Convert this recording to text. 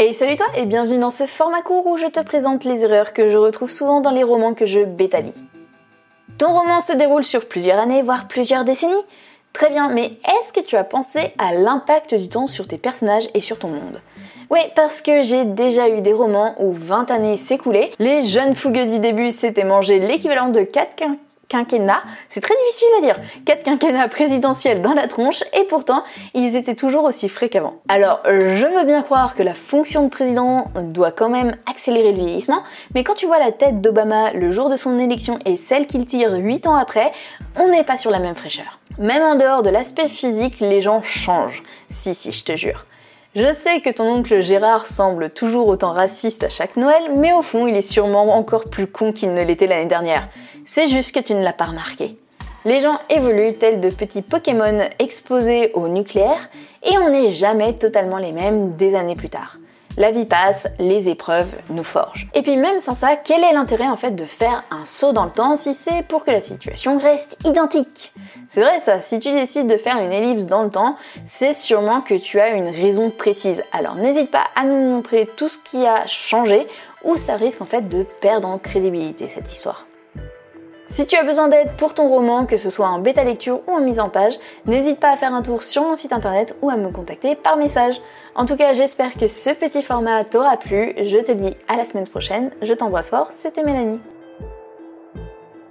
Et salut toi et bienvenue dans ce format court où je te présente les erreurs que je retrouve souvent dans les romans que je bétalie. Ton roman se déroule sur plusieurs années, voire plusieurs décennies. Très bien, mais est-ce que tu as pensé à l'impact du temps sur tes personnages et sur ton monde? Oui, parce que j'ai déjà eu des romans où 20 années s'écoulaient, les jeunes fougueux du début s'étaient mangés l'équivalent de 4 quinquennats, c'est très difficile à dire, 4 quinquennats présidentiels dans la tronche et pourtant ils étaient toujours aussi frais qu'avant. Alors je veux bien croire que la fonction de président doit quand même accélérer le vieillissement, mais quand tu vois la tête d'Obama le jour de son élection et celle qu'il tire 8 ans après, on n'est pas sur la même fraîcheur. Même en dehors de l'aspect physique, les gens changent. Si si, je te jure. Je sais que ton oncle Gérard semble toujours autant raciste à chaque Noël, mais au fond, il est sûrement encore plus con qu'il ne l'était l'année dernière. C'est juste que tu ne l'as pas remarqué. Les gens évoluent tels de petits Pokémon exposés au nucléaire et on n'est jamais totalement les mêmes des années plus tard. La vie passe, les épreuves nous forgent. Et puis même sans ça, quel est l'intérêt en fait de faire un saut dans le temps si c'est pour que la situation reste identique? C'est vrai ça, si tu décides de faire une ellipse dans le temps, c'est sûrement que tu as une raison précise. Alors n'hésite pas à nous montrer tout ce qui a changé ou ça risque en fait de perdre en crédibilité cette histoire. Si tu as besoin d'aide pour ton roman, que ce soit en bêta lecture ou en mise en page, n'hésite pas à faire un tour sur mon site internet ou à me contacter par message. En tout cas, j'espère que ce petit format t'aura plu. Je te dis à la semaine prochaine. Je t'embrasse fort, c'était Mélanie.